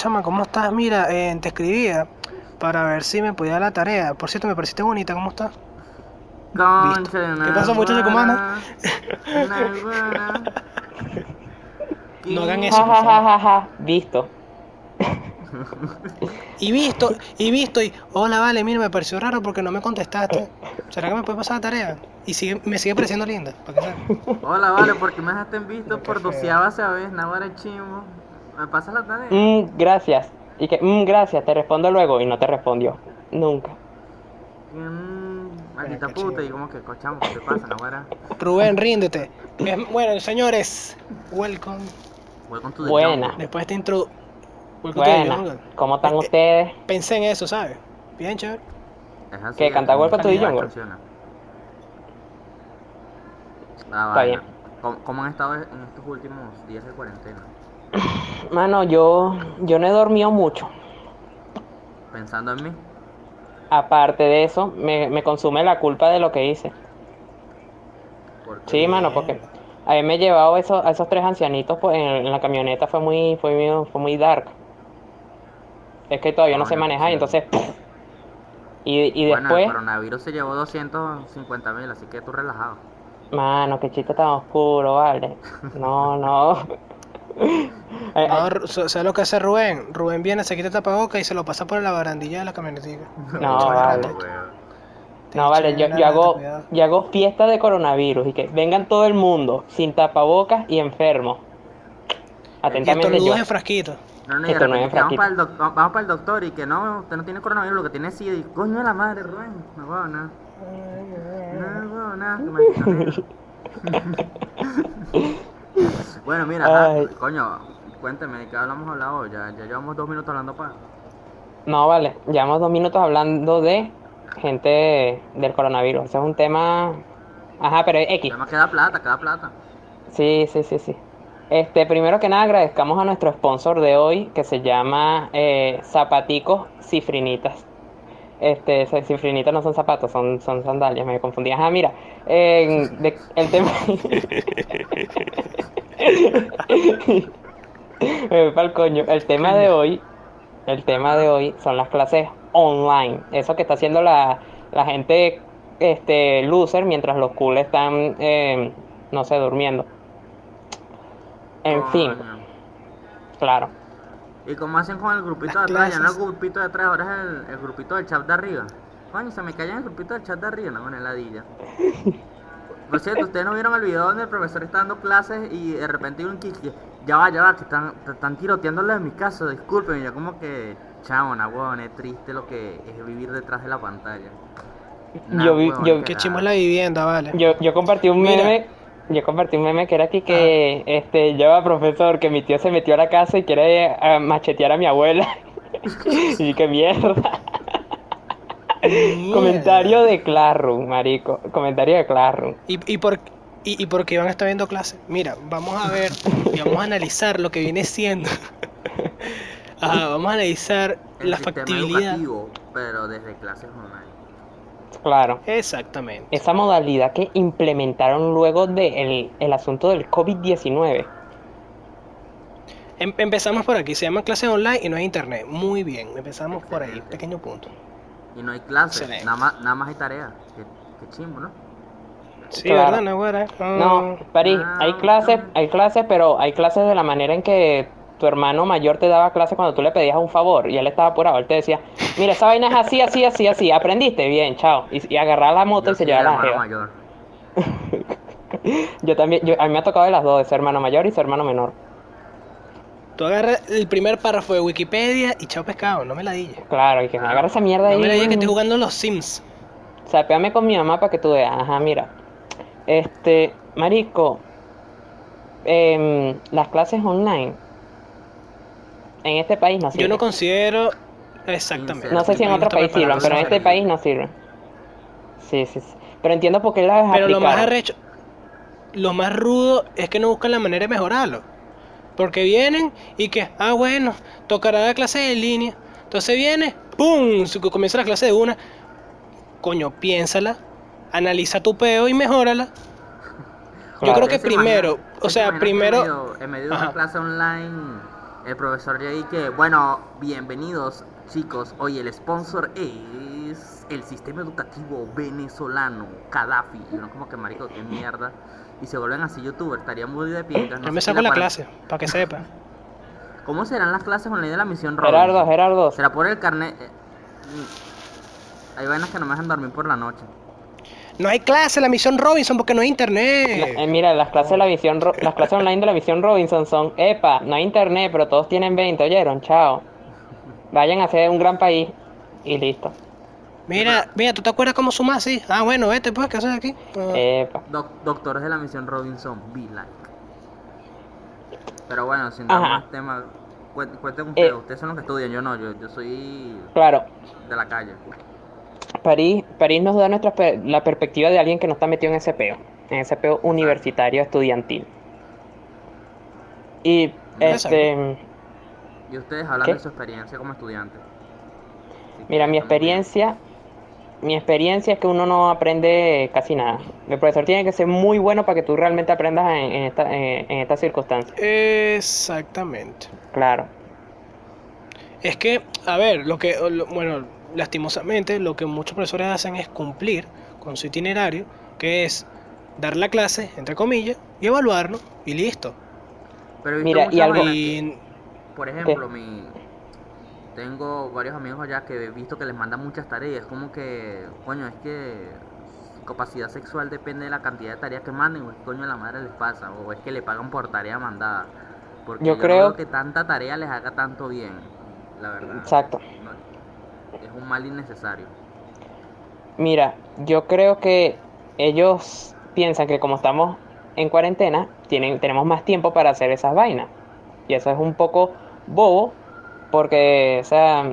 chama, ¿cómo estás? Mira, eh, te escribía para ver si me podía dar la tarea. Por cierto, me pareciste bonita, ¿cómo estás? Concha de una ¿Qué pasó, muchacho? ¿Cómo iguana. No hagan eso. Ja, ja, ja, ja, ja. Visto. Y visto, y visto, y hola, vale, mira, me pareció raro porque no me contestaste. ¿Será que me puede pasar la tarea? Y sigue, me sigue pareciendo linda, para. Hola, vale, porque me dejaste en visto por doceava vez, Nahuara chimbo. ¿Me pasas la tarea? Mm, gracias. Y que, mm, gracias, te respondo luego. Y no te respondió. Nunca. Mm, maldita puta, y como que cochamo, ¿qué te pasa, Nahuara? Rubén, ríndete. Bueno, señores, welcome. Welcome to the Buena. jungle. Después de esta intro... welcome to the Buena. jungle. ¿Cómo están Eh, eh, ustedes? Pensé en eso, ¿sabes? Bien, chévere. Es así, ¿Qué, es canta Welcome to the jungle? funciona. Ah, Está bien. ¿Cómo, cómo han estado en estos últimos días de cuarentena? Mano, yo, yo no he dormido mucho. Pensando en mí. Aparte de eso, me, me consume la culpa de lo que hice. Porque Sí, mano, porque haberme llevado eso, a esos tres ancianitos pues, en, en la camioneta fue muy, fue muy, fue muy dark. Es que todavía no sé manejar, sí. entonces... Y, y Bueno, después... el coronavirus se llevó 250 mil, así que tú relajado. Mano, qué chiste tan oscuro, vale. No, no. Eh, No, eh, Ru- ¿sabes lo que hace Rubén? Rubén viene, se quita el tapabocas y se lo pasa por la barandilla de la camionetica. No, vale. weón. no, vale, yo, yo hago, yo hago fiesta de coronavirus y que vengan todo el mundo sin tapabocas y enfermos. Y Atentamente yo. estornudos en frasquito. No, no, y de Esto no es que vamos para, el doc- vamos para el doctor y que no, usted no tiene coronavirus, lo que tiene es SIDA. Y coño de la madre, Rubén. No huevo nada. No huevo nada, que maldito negro. Bueno, mira, ajá, Ay. coño, cuénteme, ¿de qué hablamos hablado? Ya, ya llevamos dos minutos hablando para. No, vale, llevamos dos minutos hablando de gente del coronavirus. Ese es un tema... Ajá, pero X. Además queda plata, queda plata. Sí, sí, sí, sí. Este, primero que nada agradezcamos a nuestro sponsor de hoy que se llama eh, Zapaticos Cifrinitas. Este, cifrinitas no son zapatos, son, son sandalias, me confundí. Ajá, mira, eh, de- el tema... Me voy pa'l coño. El tema de hoy, el tema de hoy son las clases online. Eso que está haciendo la, la gente este, loser mientras los cool están, eh, no sé, durmiendo. En fin, claro. ¿Y cómo hacen con el grupito de atrás? Ya no el clases. grupito de atrás, ahora es el, el grupito del chat de arriba. Coño, se me callan el grupito del chat de arriba, no, en ladilla. Por cierto, ustedes no vieron el video donde el profesor está dando clases y de repente hay un kick. Que, Ya va, ya va, que están, te están tiroteándolo en mi caso, disculpen. Yo como que, chao, na huevón, es triste lo que es vivir detrás de la pantalla. Nah, Yo vi- huevón, yo- Que es la vivienda, vale. Yo, yo compartí un Mira. meme, yo compartí un meme que era aquí que, este, yo va profesor, que mi tío se metió a la casa y quiere eh, machetear a mi abuela. y qué mierda. Mierda. Comentario de Classroom, marico. Comentario de Classroom. ¿Y, y por, y, y por qué Iván está viendo clase? Mira, vamos a ver y vamos a analizar lo que viene siendo. Ajá, vamos a analizar El la factibilidad. educativo, pero desde clases online. Claro. Exactamente. Esa modalidad que implementaron luego del el asunto del COVID-19. Em- empezamos por aquí, se llama clases online y no hay internet. Muy bien, empezamos por ahí, pequeño punto. Y no hay clases, nada más, nada más hay tareas. Qué, qué chimbo, ¿no? Sí, Claro. ¿verdad, Nahuara? No, París, hay clases, hay clases, pero hay clases de la manera en que tu hermano mayor te daba clases cuando tú le pedías un favor y él estaba apurado. Él te decía, mira, esa vaina es así, así, así, así. ¿Aprendiste? Bien, chao. Y, y agarrar la moto Yo y se llevaba la mayor. Yo también, yo, a mí me ha tocado de las dos, de ser hermano mayor y ser hermano menor. Tú agarras el primer párrafo de Wikipedia y chao pescado, no me la digas. Claro, y que me agarra esa mierda No me la digas que ahí. estoy jugando los Sims. Sapéame con mi mamá para que tú veas. Ajá, mira. Este, marico, em, las clases online en este país no Yo sirven. no considero exactamente. No sé si en otro país país no está sirven, pero en este país no sirven. Sí, sí, sí. Pero entiendo por qué las Pero lo más arrecho, lo más rudo es que no buscan la manera de mejorarlo. Porque vienen y que, ah, bueno, tocará la clase en línea. Entonces viene, ¡pum! Se- Comienza la clase de una. Coño, piénsala, analiza tu peo y mejórala. Yo creo que ¿Ustedes se imaginan- primero, o se sea, primero. En medio, de una Ajá. clase online El profesor de ahí que, bueno, bienvenidos chicos. Hoy el sponsor es el sistema educativo venezolano, Gaddafi. Y uno como que marico, qué mierda. Y se vuelven así youtubers, estaría muy de pingas. no Yo me saco la para- clase, para que sepa. ¿Cómo serán las clases con la ley de la misión Robinson? Gerardo, Gerardo. ¿Será por el carnet? eh, mm, Hay vainas que no me dejan dormir por la noche. No hay clase, la misión Robinson, porque no hay internet. Eh, mira, las clases de la visión, Ro- las clases online de la visión Robinson son, epa, no hay internet, pero todos tienen 20, ¿oyeron? Chao. Vayan a hacer un gran país y listo. Mira, mira, ¿tú te acuerdas cómo sumas así? Ah, bueno, vete, pues, ¿qué haces aquí? Ah. Epa. Doc- doctores de la misión Robinson, be like. Pero bueno, sin dar Ajá. más temas, cuen- cuenten ustedes. Eh. ustedes son los que estudian, yo no, yo, yo soy Claro, de la calle. París, París nos da nuestra la perspectiva de alguien que no está metido en ese peo, en ese peo universitario estudiantil. Y Exacto. este, Y ustedes hablan ¿Qué? de su experiencia como estudiante. Mira, mi experiencia, mi experiencia es que uno no aprende casi nada. El profesor tiene que ser muy bueno para que tú realmente aprendas en, en esta, en, en estas circunstancias. Exactamente. Claro. Es que, a ver, lo que, lo- bueno, lastimosamente, lo que muchos profesores hacen es cumplir con su itinerario, que es dar la clase, entre comillas, y evaluarnos, y listo. Pero Mira, y algo- Por ejemplo, mi tengo varios amigos allá que he visto que les mandan muchas tareas. Como que, coño, es que su capacidad sexual depende de la cantidad de tareas que manden. O es que coño la madre les pasa. O es que le pagan por tarea mandada. Porque Yo yo, creo- veo que tanta tarea les haga tanto bien. La verdad. Exacto. Es un mal innecesario. Mira, yo creo que ellos piensan que como estamos en cuarentena, tienen, tenemos más tiempo para hacer esas vainas. Y eso es un poco bobo, porque, o sea,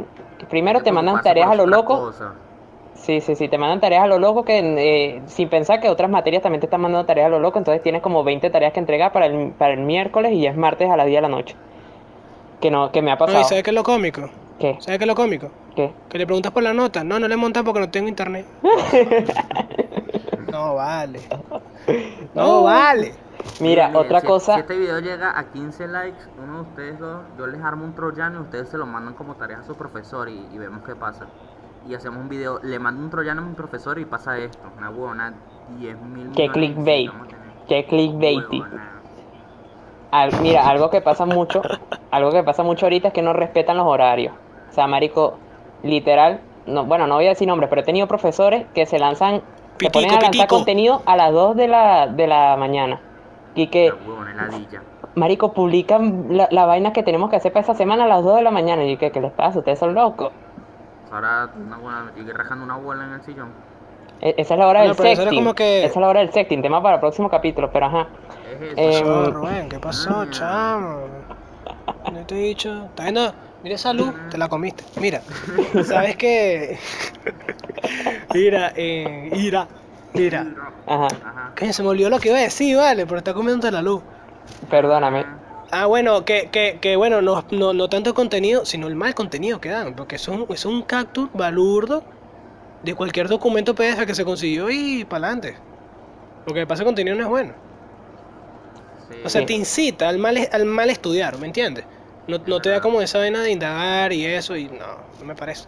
primero te mandan tareas a lo loco. Sí, sí, sí, te mandan tareas a lo loco que eh, sin pensar que otras materias también te están mandando tareas a lo loco, entonces tienes como 20 tareas que entregar para el, para el miércoles y ya es martes a las 10 de la noche. Que no, que me ha no, ¿y pasado. ¿sabes qué es lo cómico? ¿Qué? ¿Sabes qué es lo cómico? ¿Qué? Que le preguntas por la nota. No, no le montas porque no tengo internet. no vale. No vale. Mira, otra si- cosa, Si este video llega a 15 likes, uno de ustedes dos, yo les armo un troyano y ustedes se lo mandan como tarea a su profesor y, y vemos qué pasa. Y hacemos un video, le mando un troyano a mi profesor y pasa esto. Una huevona, 10 mil Qué clickbait. qué clickbaity. Al- mira, algo que pasa mucho, algo que pasa mucho ahorita es que no respetan los horarios. O sea, marico, literal, no, bueno, no voy a decir nombres, pero he tenido profesores que se lanzan, se ponen Pitico, a lanzar pitico. contenido a las 2 de la, de la mañana. Y que, marico, publican la, la vaina que tenemos que hacer para esa semana a las 2 de la mañana. Y yo, ¿qué, qué les pasa? Ustedes son locos. Ahora una buena, y rajando una bola en el sillón. E- esa es la hora Bueno, del sexting. que- Esa es la hora del sexting, tema para el próximo capítulo, pero ajá. Es eso. Eh, pasó, Rubén? ¿Qué pasó, Ah. chamo? No te he dicho. ¿Estás viendo? Mira esa luz, te la comiste. Mira, ¿sabes qué? mira, eh, mira, mira. Ajá. Coño, se me olvidó lo que iba a decir, vale, pero está comiendo la luz. perdóname. Ah, bueno, que, que, que bueno, no, no, no tanto contenido, sino el mal contenido que dan, porque es un, es un cactus balurdo de cualquier documento PDF que se consiguió y para adelante. Lo que pasa, el contenido no es bueno. Sí. O sea, te incita al mal, al mal estudiar, ¿me entiendes? No, no te da como esa vena de indagar y eso, y no, no me parece.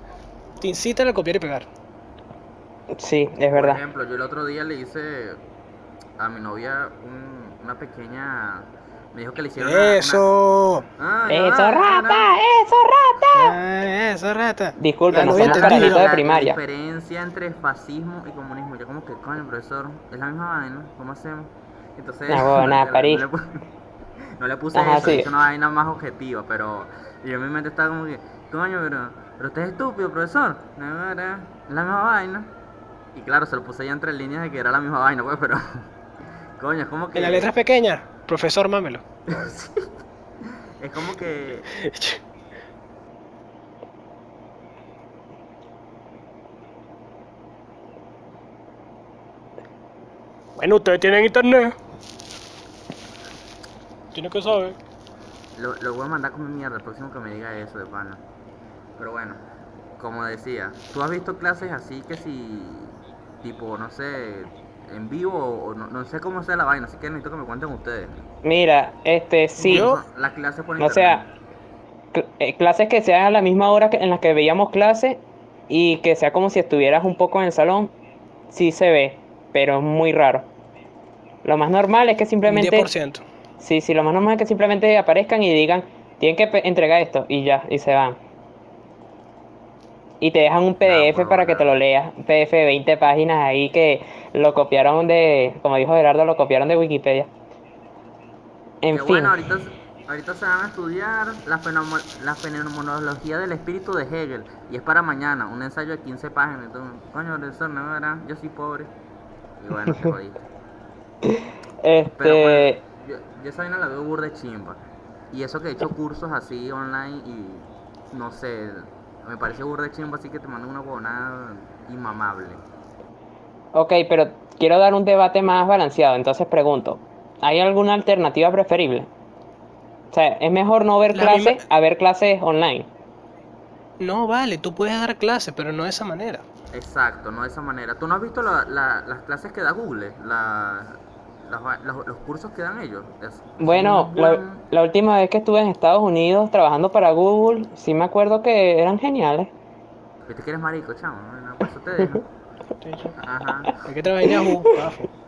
Te incita a copiar y pegar. Sí, es Por verdad. ejemplo, yo el otro día le hice a mi novia un- una pequeña. Me dijo que le hicieron una- una- ¡Eso! Ah, ¡Eso, ya rata! va. ¡Eso, rata! Ah, ¡Eso, rata! Disculpa, La no somos carajitos de La primaria. diferencia entre fascismo y comunismo. Yo como que, coño, profesor, es la misma vaina, ¿cómo hacemos? Entonces, bueno, nada, no, París. le, no le puse Ajá, eso, sí. hice una vaina más objetiva, pero yo en mi mente estaba como que, coño, pero, pero usted es estúpido, profesor. No, era la misma vaina. Y claro, se lo puse ya entre líneas de que era la misma vaina, pues, pero, coño, es como que... En las letras pequeñas, profesor, mámelo. Es como que... Bueno, ustedes tienen internet. Tienen que saber. Lo, lo voy a mandar como mierda el próximo que me diga eso de pana. Pero bueno, como decía, ¿tú has visto clases así que si, tipo, no sé, en vivo o no, no sé cómo sea la vaina, así que necesito que me cuenten ustedes. Mira, este, sí. Yo- Las clases por O sea, cl- eh, clases que sean a la misma hora que- en las que veíamos clases y que sea como si estuvieras un poco en el salón, sí se ve, pero es muy raro. Lo más normal es que Un simplemente... 10%. Sí, sí, lo más normal es que simplemente aparezcan y digan, tienen que entregar esto y ya, y se van. Y te dejan un PDF huevona. para que te lo leas, un PDF de 20 páginas ahí que lo copiaron de, como dijo Gerardo, lo copiaron de Wikipedia. En Que fin, bueno, ahorita, ahorita se van a estudiar la, fenomo- la fenomenología del espíritu de Hegel. Y es para mañana, un ensayo de 15 páginas. Entonces, coño, profesor, no verdad, yo soy pobre. Y bueno, jodiste. este, Pero pues, yo, yo esa vaina la veo burda de chimba. Y eso que he hecho cursos así online y no sé, me parece burda de chimba así que te mandan una huevonada inmamable. ok, pero quiero dar un debate más balanceado, entonces pregunto, ¿hay alguna alternativa preferible? O sea, ¿es mejor no ver La clases misma- a ver clases online? No, vale, tú puedes dar clases, pero no de esa manera. Exacto, no de esa manera. ¿Tú no has visto la- la- las clases que da Google? La- las los, los cursos que dan ellos. Es Bueno, la, última vez que estuve en Estados Unidos trabajando para Google, sí me acuerdo que eran geniales. Que eres marico, chamo. ¿no? Por eso te dejo. Ajá. Hay que trabajar en Yahoo.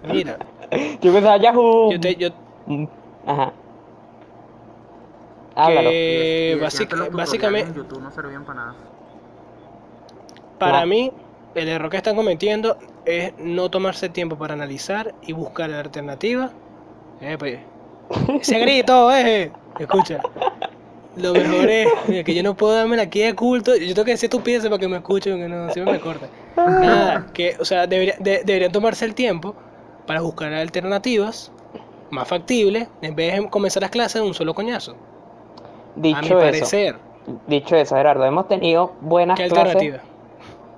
Mira, Yo pensaba Yahoo. yo te, yo, Mm, Ajá. Háblalo. Que básica- básicamente, en YouTube no servían para nada. para No. mí, el error que están cometiendo es no tomarse tiempo para analizar y buscar la alternativa. Eh, pues, ese grito, eh, escucha. Lo mejor es mira, que yo no puedo darme aquí de culto. Yo tengo que decir estupideces para que me escuchen, que no, siempre me corta. Nada, que, o sea, debería- de- deberían tomarse el tiempo para buscar alternativas más factibles en vez de comenzar las clases de un solo coñazo. a mi Dicho eso, parecer, dicho eso, Gerardo, hemos tenido buenas ¿qué clases, alternativa?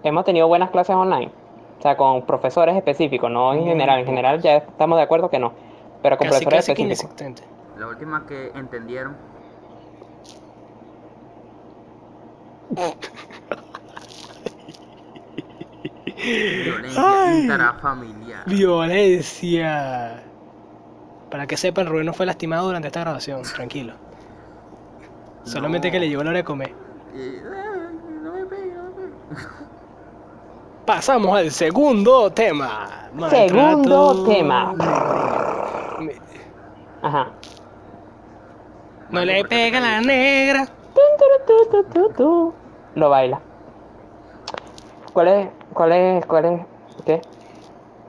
Hemos tenido buenas clases online. O sea, con profesores específicos, no en Muy general. En general ya estamos de acuerdo que no. Pero con Casi, profesores casi que específicos. La última que entendieron. Violencia intrafamiliar. Violencia. Para que sepan, Rubén no fue lastimado durante esta grabación, tranquilo. Solamente que le llegó la hora de comer. Y, ay, no me pegue, no me pegue. Pasamos al segundo tema. Segundo tema. Ajá. No le ¿por qué te pega la negra. Lo baila. ¿Cuál es? ¿Cuál es? ¿Cuál es? ¿Qué?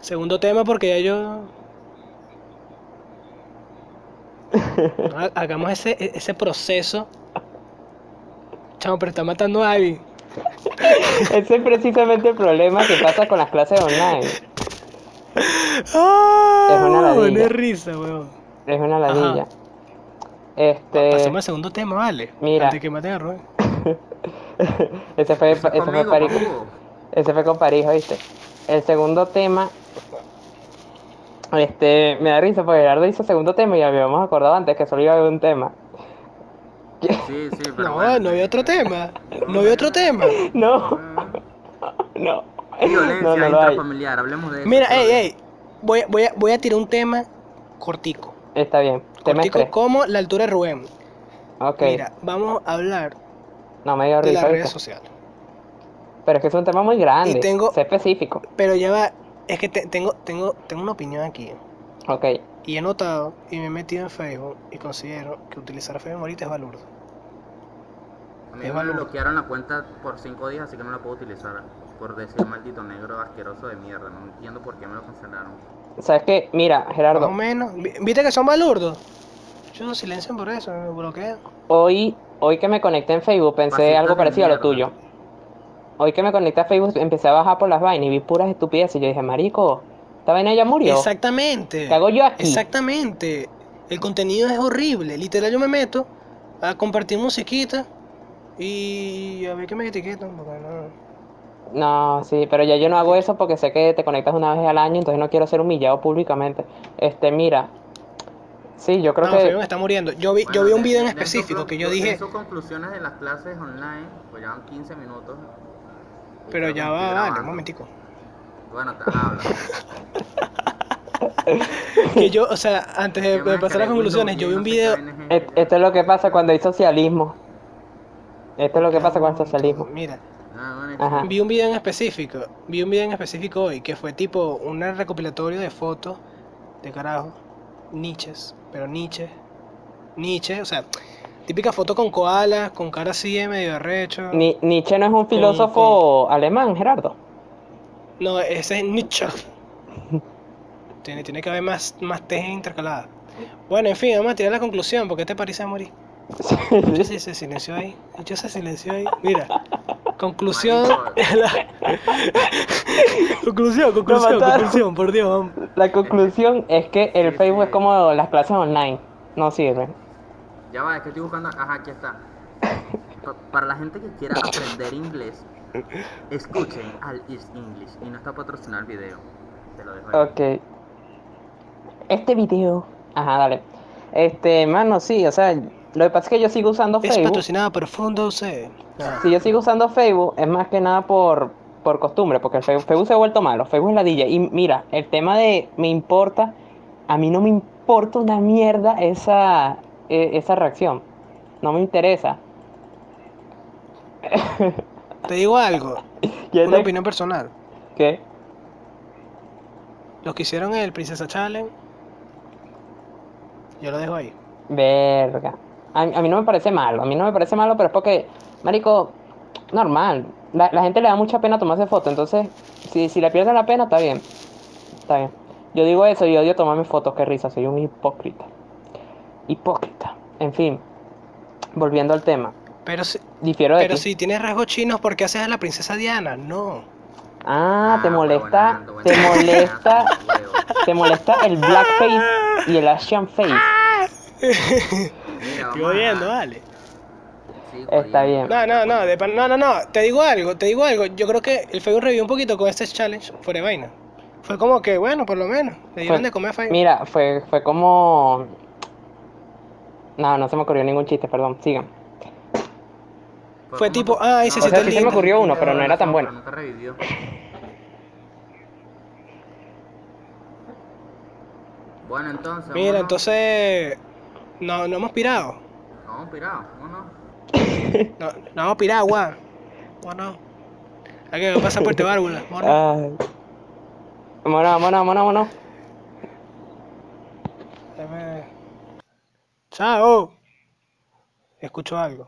Segundo tema porque ya yo... Ha- Hagamos ese, ese proceso. Chamo, pero está matando a alguien. Ese es precisamente el problema que pasa con las clases online. ¡Ah! Es una ladilla. buena risa, weón. Es una ladilla. Ajá. Este. Pasemos al segundo tema, vale. mira. Antes que maten a Rubén. ese fue, ese fue conmigo, papudo. Ese fue con Parijo, ¿viste? El segundo tema. Este, me da risa porque Gerardo hizo segundo tema y habíamos acordado antes que solo iba a haber un tema. Sí, sí, pero No, bueno. no había otro tema. No había otro tema. No, Mm, no. Violencia No, no intrafamiliar, hablemos de eso. Mira, ey, ey. Voy, a- voy, a, voy a tirar un tema cortico. Está bien. Tema Cortico estrés. como la altura de Rubén. Ok. Mira, vamos a hablar No me dio de risa, las redes sociales. Pero es que es un tema muy grande. Y tengo- Sé específico. Pero ya va, es que te- tengo, tengo, tengo una opinión aquí. Ok. Y he notado y me he metido en Facebook y considero que utilizar Facebook ahorita es balurdo. A mí me valor. bloquearon la cuenta por 5 días, así que no la puedo utilizar. Por decir maldito negro asqueroso de mierda. No entiendo por qué me lo cancelaron. ¿Sabes qué? Mira, Más Gerardo. o menos. Vi- ¿Viste que son balurdos? Yo silencian por eso, me bloquean. Hoy, hoy que me conecté en Facebook pensé algo parecido a lo tuyo. Hoy que me conecté a Facebook empecé a bajar por las vainas y vi puras estupideces. Y yo dije, marico, esta vaina ya murió. Exactamente. ¿Qué hago yo aquí? Exactamente. El contenido es horrible. Literal, yo me meto a compartir musiquita y a ver qué me etiquetan. porque no- No, sí, pero ya yo no hago eso porque sé que te conectas una vez al año, entonces no quiero ser humillado públicamente. Este, mira. Sí, yo creo No, que... Me está muriendo. Yo vi, yo vi un de- video en específico que yo dije, sus conclusiones de las clases online, pues llevan 15 minutos. pero que ya va, un momentico. Bueno, te habla. Que yo, o sea, antes de, pasar a las conclusiones, yo vi un video, Esto es lo que pasa cuando hay socialismo. Esto es lo que pasa con el socialismo. Mira, Ah, Ajá. vi un video en específico, vi un video en específico hoy que fue tipo un recopilatorio de fotos de carajo, niches, pero Nietzsche, Nietzsche, o sea, típica foto con koalas, con cara así de medio arrecho. Ni- Nietzsche no es un filósofo alemán, Gerardo. No, ese es Nietzsche. Tiene, tiene que haber más, más T intercalada. Bueno, en fin, vamos a tirar la conclusión, porque te parece a morir. Yo sí se silenció ahí. Yo se silenció ahí. Mira. Conclusión. conclusión, conclusión, mataron. conclusión, por Dios. vamos. La conclusión es que el Sí, Facebook sí. es como las clases online. No sirven. Ya va, es que estoy buscando. Ajá, aquí está. Pa- Para la gente que quiera aprender inglés, escuchen al Is English. Y no está patrocinado el video. Te lo dejo ahí. Ok. Este video. Ajá, dale. Este, mano, sí, o sea, lo que pasa es que yo sigo usando Es Facebook. patrocinado por Fundo C. Ah, Si yo sigo usando Facebook, es más que nada por, por costumbre, porque el Facebook, Facebook se ha vuelto malo, Facebook es ladilla. Y mira, el tema de me importa, a mí no me importa una mierda esa, e- esa reacción. No me interesa. Te digo algo. ¿Quién Una te- opinión personal. ¿Qué? Los que hicieron el Princesa Challenge. Yo lo dejo ahí. Verga. A, a mí no me parece malo, a mí no me parece malo, pero es porque, marico, normal. La, la gente le da mucha pena tomarse fotos, entonces, si, si le pierden la pena, está bien. Está bien. Yo digo eso y odio tomarme fotos, qué risa, soy un hipócrita. Hipócrita. En fin, volviendo al tema. Pero si, Difiero de pero ti. si tienes rasgos chinos, ¿por qué haces a la princesa Diana? No. Ah, te Ah, molesta, te molesta, huevo. te molesta el blackface y el Asian face. Vamos a- jodiendo, vale. Sí, Está bien. No, no, no, de pan- no, no, no, te digo algo, te digo algo. Yo creo que el Facebook revivió un poquito con este challenge fuera de vaina. Fue como que, bueno, por lo menos, le dieron Fue- de comer a Facebook. Mira, fue, fue como... No, no se me ocurrió ningún chiste, perdón, sigan. Fue tipo, ay, ese O sí sea, sí se me ocurrió uno, pero no era tan bueno. Nunca revivió. Bueno, entonces. Mira, vámonos. entonces, no, no hemos pirado. No, pirado, vámonos. No, no hemos pirado, guau. Bueno, hay que pasar por este válvula. Vámonos, vámonos, vámonos. dame- Chao. Escucho algo.